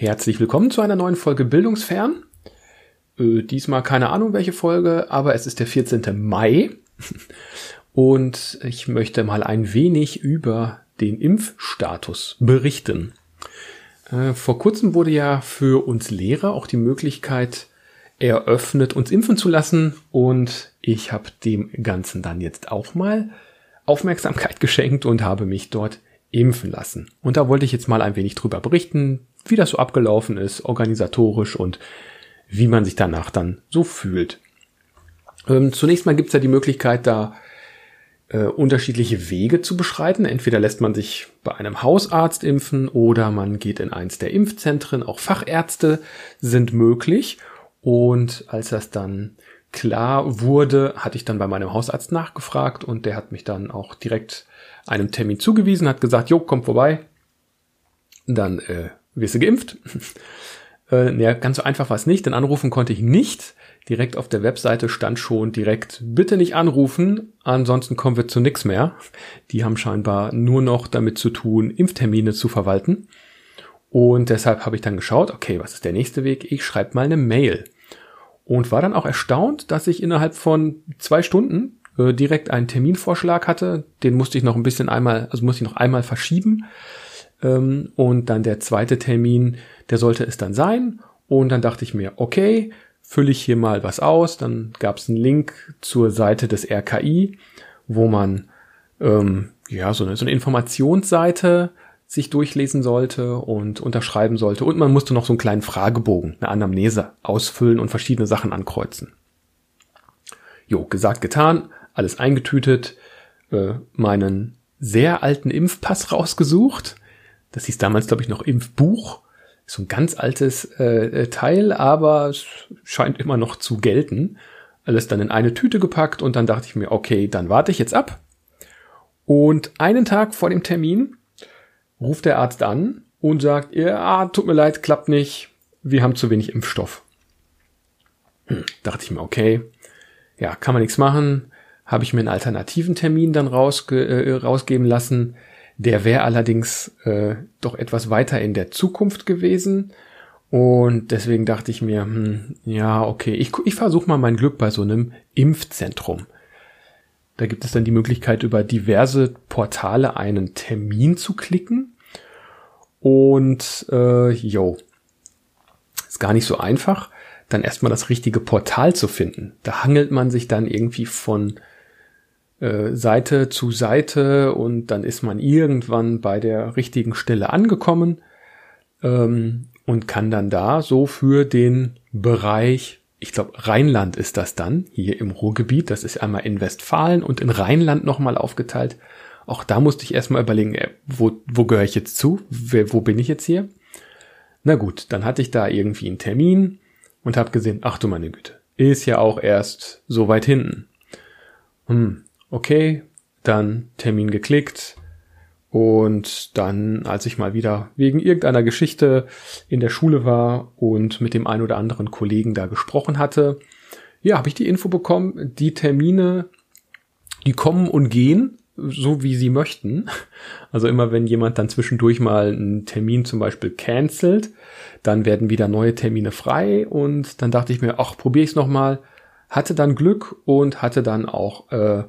Herzlich willkommen zu einer neuen Folge Bildungsfern. Äh, diesmal keine Ahnung welche Folge, aber es ist der 14. Mai und ich möchte mal ein wenig über den Impfstatus berichten. Äh, vor kurzem wurde ja für uns Lehrer auch die Möglichkeit eröffnet, uns impfen zu lassen und ich habe dem Ganzen dann jetzt auch mal Aufmerksamkeit geschenkt und habe mich dort impfen lassen. Und da wollte ich jetzt mal ein wenig drüber berichten, wie das so abgelaufen ist, organisatorisch und wie man sich danach dann so fühlt. Ähm, zunächst mal gibt's ja die Möglichkeit, da äh, unterschiedliche Wege zu beschreiten. Entweder lässt man sich bei einem Hausarzt impfen oder man geht in eins der Impfzentren. Auch Fachärzte sind möglich. Und als das dann klar wurde, hatte ich dann bei meinem Hausarzt nachgefragt und der hat mich dann auch direkt einem Termin zugewiesen, hat gesagt, jo, komm vorbei. Dann äh, wirst du geimpft. äh, ja, ganz so einfach war es nicht, denn anrufen konnte ich nicht. Direkt auf der Webseite stand schon direkt, bitte nicht anrufen, ansonsten kommen wir zu nichts mehr. Die haben scheinbar nur noch damit zu tun, Impftermine zu verwalten. Und deshalb habe ich dann geschaut, okay, was ist der nächste Weg? Ich schreibe mal eine Mail. Und war dann auch erstaunt, dass ich innerhalb von zwei Stunden äh, direkt einen Terminvorschlag hatte. Den musste ich noch ein bisschen einmal, also musste ich noch einmal verschieben. Ähm, und dann der zweite Termin, der sollte es dann sein. Und dann dachte ich mir, okay, fülle ich hier mal was aus. Dann gab es einen Link zur Seite des RKI, wo man ähm, ja so eine, so eine Informationsseite sich durchlesen sollte und unterschreiben sollte. Und man musste noch so einen kleinen Fragebogen, eine Anamnese ausfüllen und verschiedene Sachen ankreuzen. Jo, gesagt, getan, alles eingetütet, äh, meinen sehr alten Impfpass rausgesucht, das hieß damals, glaube ich, noch Impfbuch. So ein ganz altes äh, Teil, aber es scheint immer noch zu gelten. Alles dann in eine Tüte gepackt und dann dachte ich mir, okay, dann warte ich jetzt ab. Und einen Tag vor dem Termin ruft der Arzt an und sagt, ja, tut mir leid, klappt nicht, wir haben zu wenig Impfstoff. Hm, dachte ich mir, okay, ja, kann man nichts machen. Habe ich mir einen alternativen Termin dann rausge äh, rausgeben lassen. Der wäre allerdings äh, doch etwas weiter in der Zukunft gewesen. Und deswegen dachte ich mir, hm, ja, okay, ich, ich versuche mal mein Glück bei so einem Impfzentrum. Da gibt es dann die Möglichkeit, über diverse Portale einen Termin zu klicken. Und äh, jo, ist gar nicht so einfach, dann erstmal das richtige Portal zu finden. Da hangelt man sich dann irgendwie von äh, Seite zu Seite und dann ist man irgendwann bei der richtigen Stelle angekommen ähm, und kann dann da so für den Bereich, ich glaube Rheinland ist das dann, hier im Ruhrgebiet, das ist einmal in Westfalen und in Rheinland nochmal aufgeteilt. Auch da musste ich erstmal überlegen, äh, wo, wo gehöre ich jetzt zu? Wer, wo bin ich jetzt hier? Na gut, dann hatte ich da irgendwie einen Termin und habe gesehen, ach du meine Güte, ist ja auch erst so weit hinten. Hm, okay, dann Termin geklickt und dann, als ich mal wieder wegen irgendeiner Geschichte in der Schule war und mit dem ein oder anderen Kollegen da gesprochen hatte, ja, habe ich die Info bekommen, die Termine, die kommen und gehen, so wie sie möchten. Also immer wenn jemand dann zwischendurch mal einen Termin zum Beispiel cancelt, dann werden wieder neue Termine frei und dann dachte ich mir, ach, probiere ich es nochmal. Hatte dann Glück und hatte dann auch äh,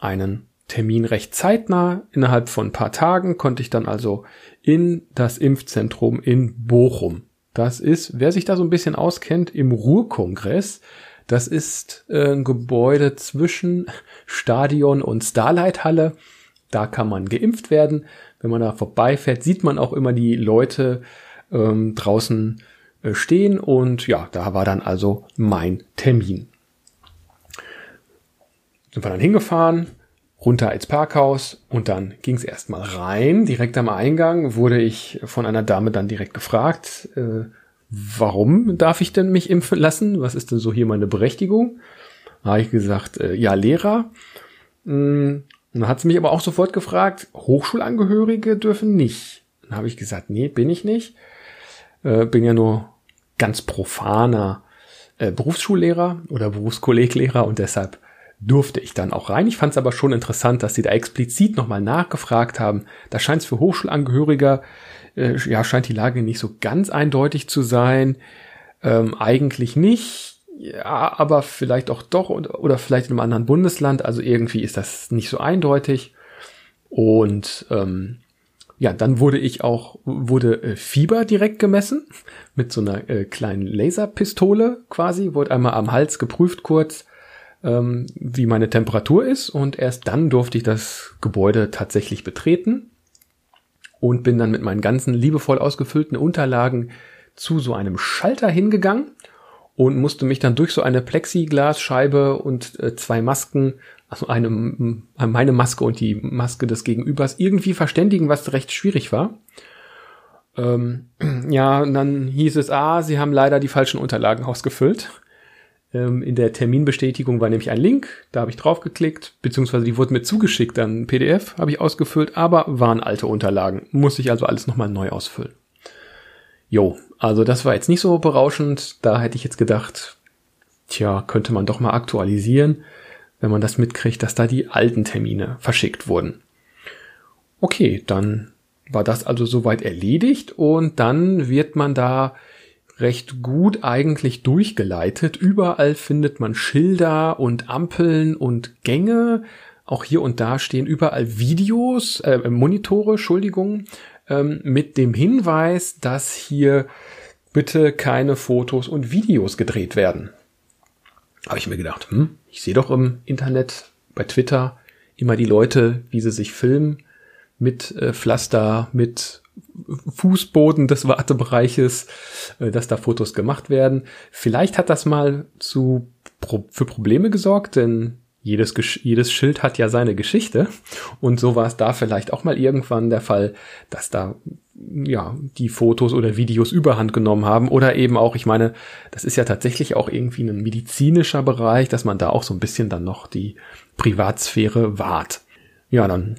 einen Termin recht zeitnah. Innerhalb von ein paar Tagen konnte ich dann also in das Impfzentrum in Bochum. Das ist, wer sich da so ein bisschen auskennt, im Ruhrkongress. Das ist äh, ein Gebäude zwischen Stadion und Starlight Halle. Da kann man geimpft werden. Wenn man da vorbeifährt, sieht man auch immer die Leute ähm, draußen äh, stehen. Und ja, da war dann also mein Termin sind wir dann hingefahren, runter ins Parkhaus und dann ging es erstmal rein. Direkt am Eingang wurde ich von einer Dame dann direkt gefragt, äh, warum darf ich denn mich impfen lassen? Was ist denn so hier meine Berechtigung? Da habe ich gesagt, äh, ja, Lehrer. Mm, dann hat sie mich aber auch sofort gefragt, Hochschulangehörige dürfen nicht. Dann habe ich gesagt, nee, bin ich nicht. Äh, bin ja nur ganz profaner äh, Berufsschullehrer oder Berufskolleglehrer und deshalb durfte ich dann auch rein. Ich fand es aber schon interessant, dass sie da explizit nochmal nachgefragt haben. Da scheint es für Hochschulangehöriger äh, ja, scheint die Lage nicht so ganz eindeutig zu sein. Ähm, eigentlich nicht. Ja, aber vielleicht auch doch oder, oder vielleicht in einem anderen Bundesland. Also irgendwie ist das nicht so eindeutig. Und ähm, ja, dann wurde ich auch, wurde äh, Fieber direkt gemessen mit so einer äh, kleinen Laserpistole quasi, wurde einmal am Hals geprüft kurz, ähm, wie meine Temperatur ist und erst dann durfte ich das Gebäude tatsächlich betreten und bin dann mit meinen ganzen liebevoll ausgefüllten Unterlagen zu so einem Schalter hingegangen und musste mich dann durch so eine Plexiglasscheibe und äh, zwei Masken also eine, meine Maske und die Maske des Gegenübers irgendwie verständigen, was recht schwierig war. Ähm, ja, und dann hieß es, ah, sie haben leider die falschen Unterlagen ausgefüllt. Ähm, in der Terminbestätigung war nämlich ein Link, da habe ich draufgeklickt, beziehungsweise die wurden mir zugeschickt, dann PDF habe ich ausgefüllt, aber waren alte Unterlagen. Muss ich also alles nochmal neu ausfüllen. Jo, also das war jetzt nicht so berauschend. Da hätte ich jetzt gedacht, tja, könnte man doch mal aktualisieren wenn man das mitkriegt, dass da die alten Termine verschickt wurden. Okay, dann war das also soweit erledigt und dann wird man da recht gut eigentlich durchgeleitet. Überall findet man Schilder und Ampeln und Gänge. Auch hier und da stehen überall Videos, äh, Monitore, Entschuldigung, ähm, mit dem Hinweis, dass hier bitte keine Fotos und Videos gedreht werden. Habe ich mir gedacht, hm, ich sehe doch im Internet, bei Twitter, immer die Leute, wie sie sich filmen, mit äh, Pflaster, mit Fußboden des Wartebereiches, äh, dass da Fotos gemacht werden. Vielleicht hat das mal zu, für Probleme gesorgt, denn jedes, jedes Schild hat ja seine Geschichte. Und so war es da vielleicht auch mal irgendwann der Fall, dass da ja die Fotos oder Videos überhand genommen haben. Oder eben auch, ich meine, das ist ja tatsächlich auch irgendwie ein medizinischer Bereich, dass man da auch so ein bisschen dann noch die Privatsphäre wahrt. Ja, dann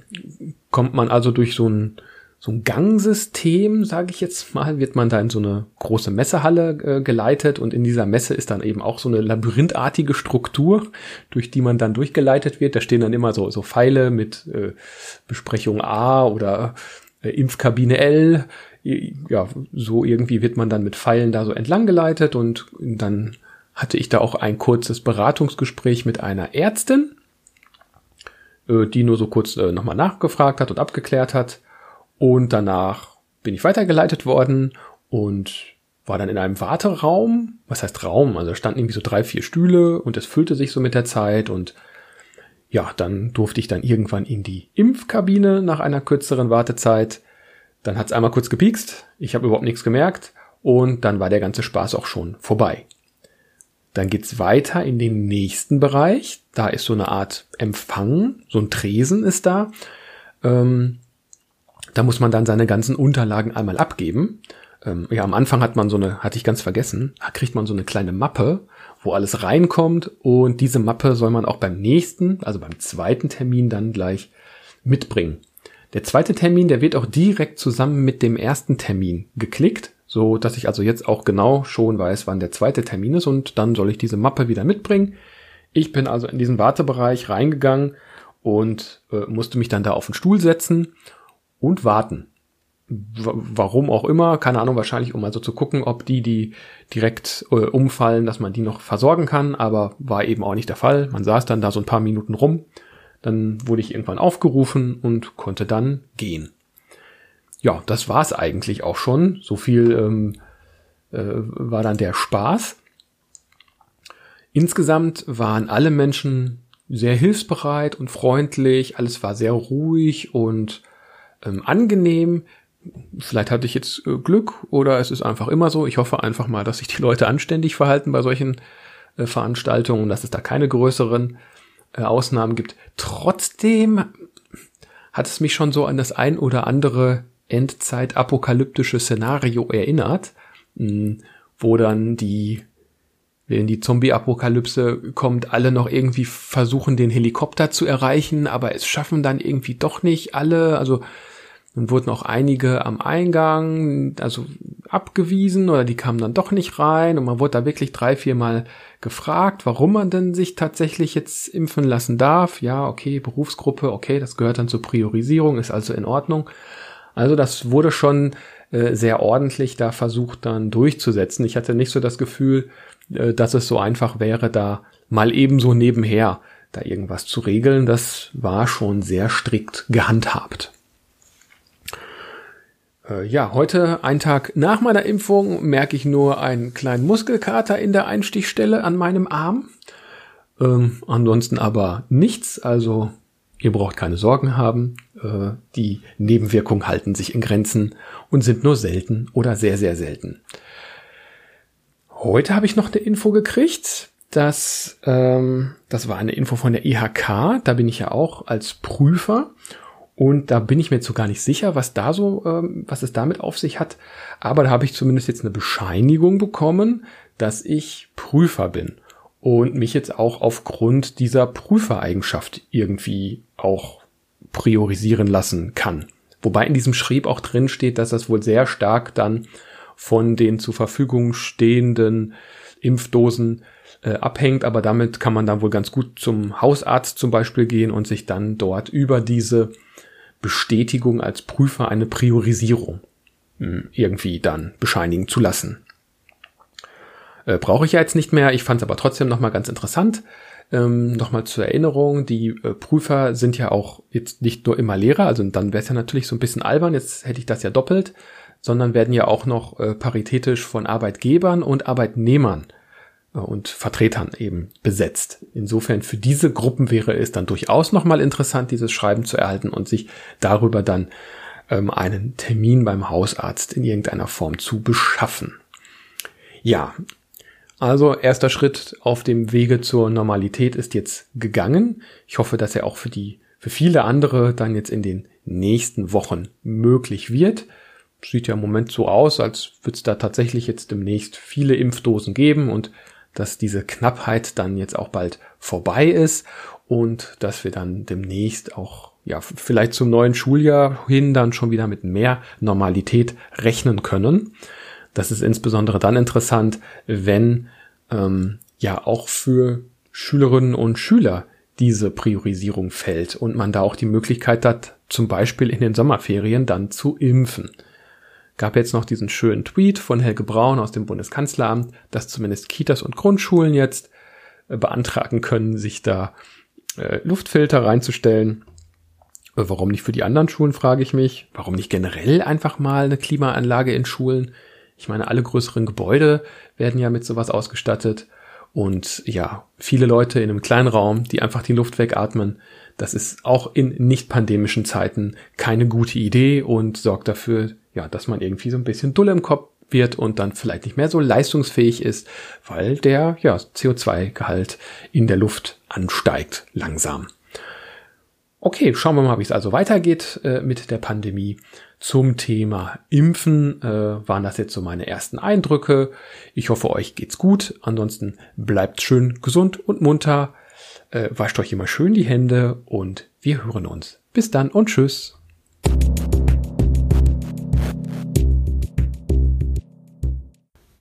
kommt man also durch so ein so ein Gangsystem, sage ich jetzt mal, wird man da in so eine große Messehalle äh, geleitet und in dieser Messe ist dann eben auch so eine labyrinthartige Struktur, durch die man dann durchgeleitet wird. Da stehen dann immer so, so Pfeile mit äh, Besprechung A oder äh, Impfkabine L. Ja, so irgendwie wird man dann mit Pfeilen da so entlang geleitet und dann hatte ich da auch ein kurzes Beratungsgespräch mit einer Ärztin, äh, die nur so kurz äh, nochmal nachgefragt hat und abgeklärt hat und danach bin ich weitergeleitet worden und war dann in einem Warteraum. Was heißt Raum? Also standen irgendwie so drei, vier Stühle und es füllte sich so mit der Zeit und ja, dann durfte ich dann irgendwann in die Impfkabine nach einer kürzeren Wartezeit. Dann hat's einmal kurz gepiekst, ich habe überhaupt nichts gemerkt und dann war der ganze Spaß auch schon vorbei. Dann geht's weiter in den nächsten Bereich. Da ist so eine Art Empfang, so ein Tresen ist da. Ähm, da muss man dann seine ganzen Unterlagen einmal abgeben. Ähm, ja, am Anfang hat man so eine, hatte ich ganz vergessen, kriegt man so eine kleine Mappe, wo alles reinkommt und diese Mappe soll man auch beim nächsten, also beim zweiten Termin dann gleich mitbringen. Der zweite Termin, der wird auch direkt zusammen mit dem ersten Termin geklickt, so dass ich also jetzt auch genau schon weiß, wann der zweite Termin ist und dann soll ich diese Mappe wieder mitbringen. Ich bin also in diesen Wartebereich reingegangen und äh, musste mich dann da auf den Stuhl setzen und warten. warum auch immer, keine Ahnung, wahrscheinlich um also zu gucken, ob die, die direkt äh, umfallen, dass man die noch versorgen kann, aber war eben auch nicht der Fall. Man saß dann da so ein paar Minuten rum, dann wurde ich irgendwann aufgerufen und konnte dann gehen. Ja, das war's eigentlich auch schon. So viel ähm, äh, war dann der Spaß. Insgesamt waren alle Menschen sehr hilfsbereit und freundlich, alles war sehr ruhig und ähm, angenehm. Vielleicht hatte ich jetzt äh, Glück oder es ist einfach immer so. Ich hoffe einfach mal, dass sich die Leute anständig verhalten bei solchen äh, Veranstaltungen, dass es da keine größeren äh, Ausnahmen gibt. Trotzdem hat es mich schon so an das ein oder andere Endzeit-apokalyptische Szenario erinnert, mh, hm, wo dann die wenn die Zombie-Apokalypse kommt, alle noch irgendwie versuchen, den Helikopter zu erreichen, aber es schaffen dann irgendwie doch nicht alle. Also dann wurden auch einige am Eingang, also abgewiesen oder die kamen dann doch nicht rein und man wurde da wirklich drei, vier Mal gefragt, warum man denn sich tatsächlich jetzt impfen lassen darf. Ja, okay, Berufsgruppe, okay, das gehört dann zur Priorisierung, ist also in Ordnung. Also das wurde schon äh, sehr ordentlich da versucht dann durchzusetzen. Ich hatte nicht so das Gefühl, dass es so einfach wäre, da mal ebenso nebenher da irgendwas zu regeln. Das war schon sehr strikt gehandhabt. Äh, ja, heute, ein Tag nach meiner Impfung, merke ich nur einen kleinen Muskelkater in der Einstichstelle an meinem Arm. Ähm, ansonsten aber nichts, also ihr braucht keine Sorgen haben. Äh, die Nebenwirkungen halten sich in Grenzen und sind nur selten oder sehr, sehr selten. Heute habe ich noch eine Info gekriegt, dass ähm, das war eine Info von der IHK, da bin ich ja auch als Prüfer und da bin ich mir jetzt so gar nicht sicher, was da so, ähm, was es damit auf sich hat. Aber da habe ich zumindest jetzt eine Bescheinigung bekommen, dass ich Prüfer bin und mich jetzt auch aufgrund dieser Prüfereigenschaft irgendwie auch priorisieren lassen kann. Wobei in diesem Schrieb auch drin steht, dass das wohl sehr stark dann von den zur Verfügung stehenden Impfdosen äh, abhängt, aber damit kann man dann wohl ganz gut zum Hausarzt zum Beispiel gehen und sich dann dort über diese Bestätigung als Prüfer eine Priorisierung hm, irgendwie dann bescheinigen zu lassen. Äh, Brauche ich ja jetzt nicht mehr, ich fand es aber trotzdem nochmal ganz interessant. Ähm, nochmal zur Erinnerung, die äh, Prüfer sind ja auch jetzt nicht nur immer Lehrer, also dann wäre es ja natürlich so ein bisschen albern, jetzt hätte ich das ja doppelt, sondern werden ja auch noch äh, paritätisch von Arbeitgebern und Arbeitnehmern äh, und Vertretern eben besetzt. Insofern für diese Gruppen wäre es dann durchaus nochmal interessant, dieses Schreiben zu erhalten und sich darüber dann ähm, einen Termin beim Hausarzt in irgendeiner Form zu beschaffen. Ja, also erster Schritt auf dem Wege zur Normalität ist jetzt gegangen. Ich hoffe, dass er auch für die, für viele andere dann jetzt in den nächsten Wochen möglich wird. Sieht ja im Moment so aus, als würde es da tatsächlich jetzt demnächst viele Impfdosen geben und dass diese Knappheit dann jetzt auch bald vorbei ist und dass wir dann demnächst auch ja vielleicht zum neuen Schuljahr hin dann schon wieder mit mehr Normalität rechnen können. Das ist insbesondere dann interessant, wenn ähm, ja auch für Schülerinnen und Schüler diese Priorisierung fällt und man da auch die Möglichkeit hat, zum Beispiel in den Sommerferien dann zu impfen. Gab jetzt noch diesen schönen Tweet von Helge Braun aus dem Bundeskanzleramt, dass zumindest Kitas und Grundschulen jetzt äh, beantragen können, sich da äh, Luftfilter reinzustellen. Äh, warum nicht für die anderen Schulen, frage ich mich. Warum nicht generell einfach mal eine Klimaanlage in Schulen? Ich meine, alle größeren Gebäude werden ja mit sowas ausgestattet. Und ja, viele Leute in einem kleinen Raum, die einfach die Luft wegatmen, das ist auch in nicht pandemischen Zeiten keine gute Idee und sorgt dafür, ja, dass man irgendwie so ein bisschen dull im Kopf wird und dann vielleicht nicht mehr so leistungsfähig ist, weil der ja, CO2-Gehalt in der Luft ansteigt langsam. Okay, schauen wir mal, wie es also weitergeht äh, mit der Pandemie. Zum Thema Impfen äh, waren das jetzt so meine ersten Eindrücke. Ich hoffe, euch geht's gut. Ansonsten bleibt schön gesund und munter. Äh, wascht euch immer schön die Hände und wir hören uns. Bis dann und tschüss.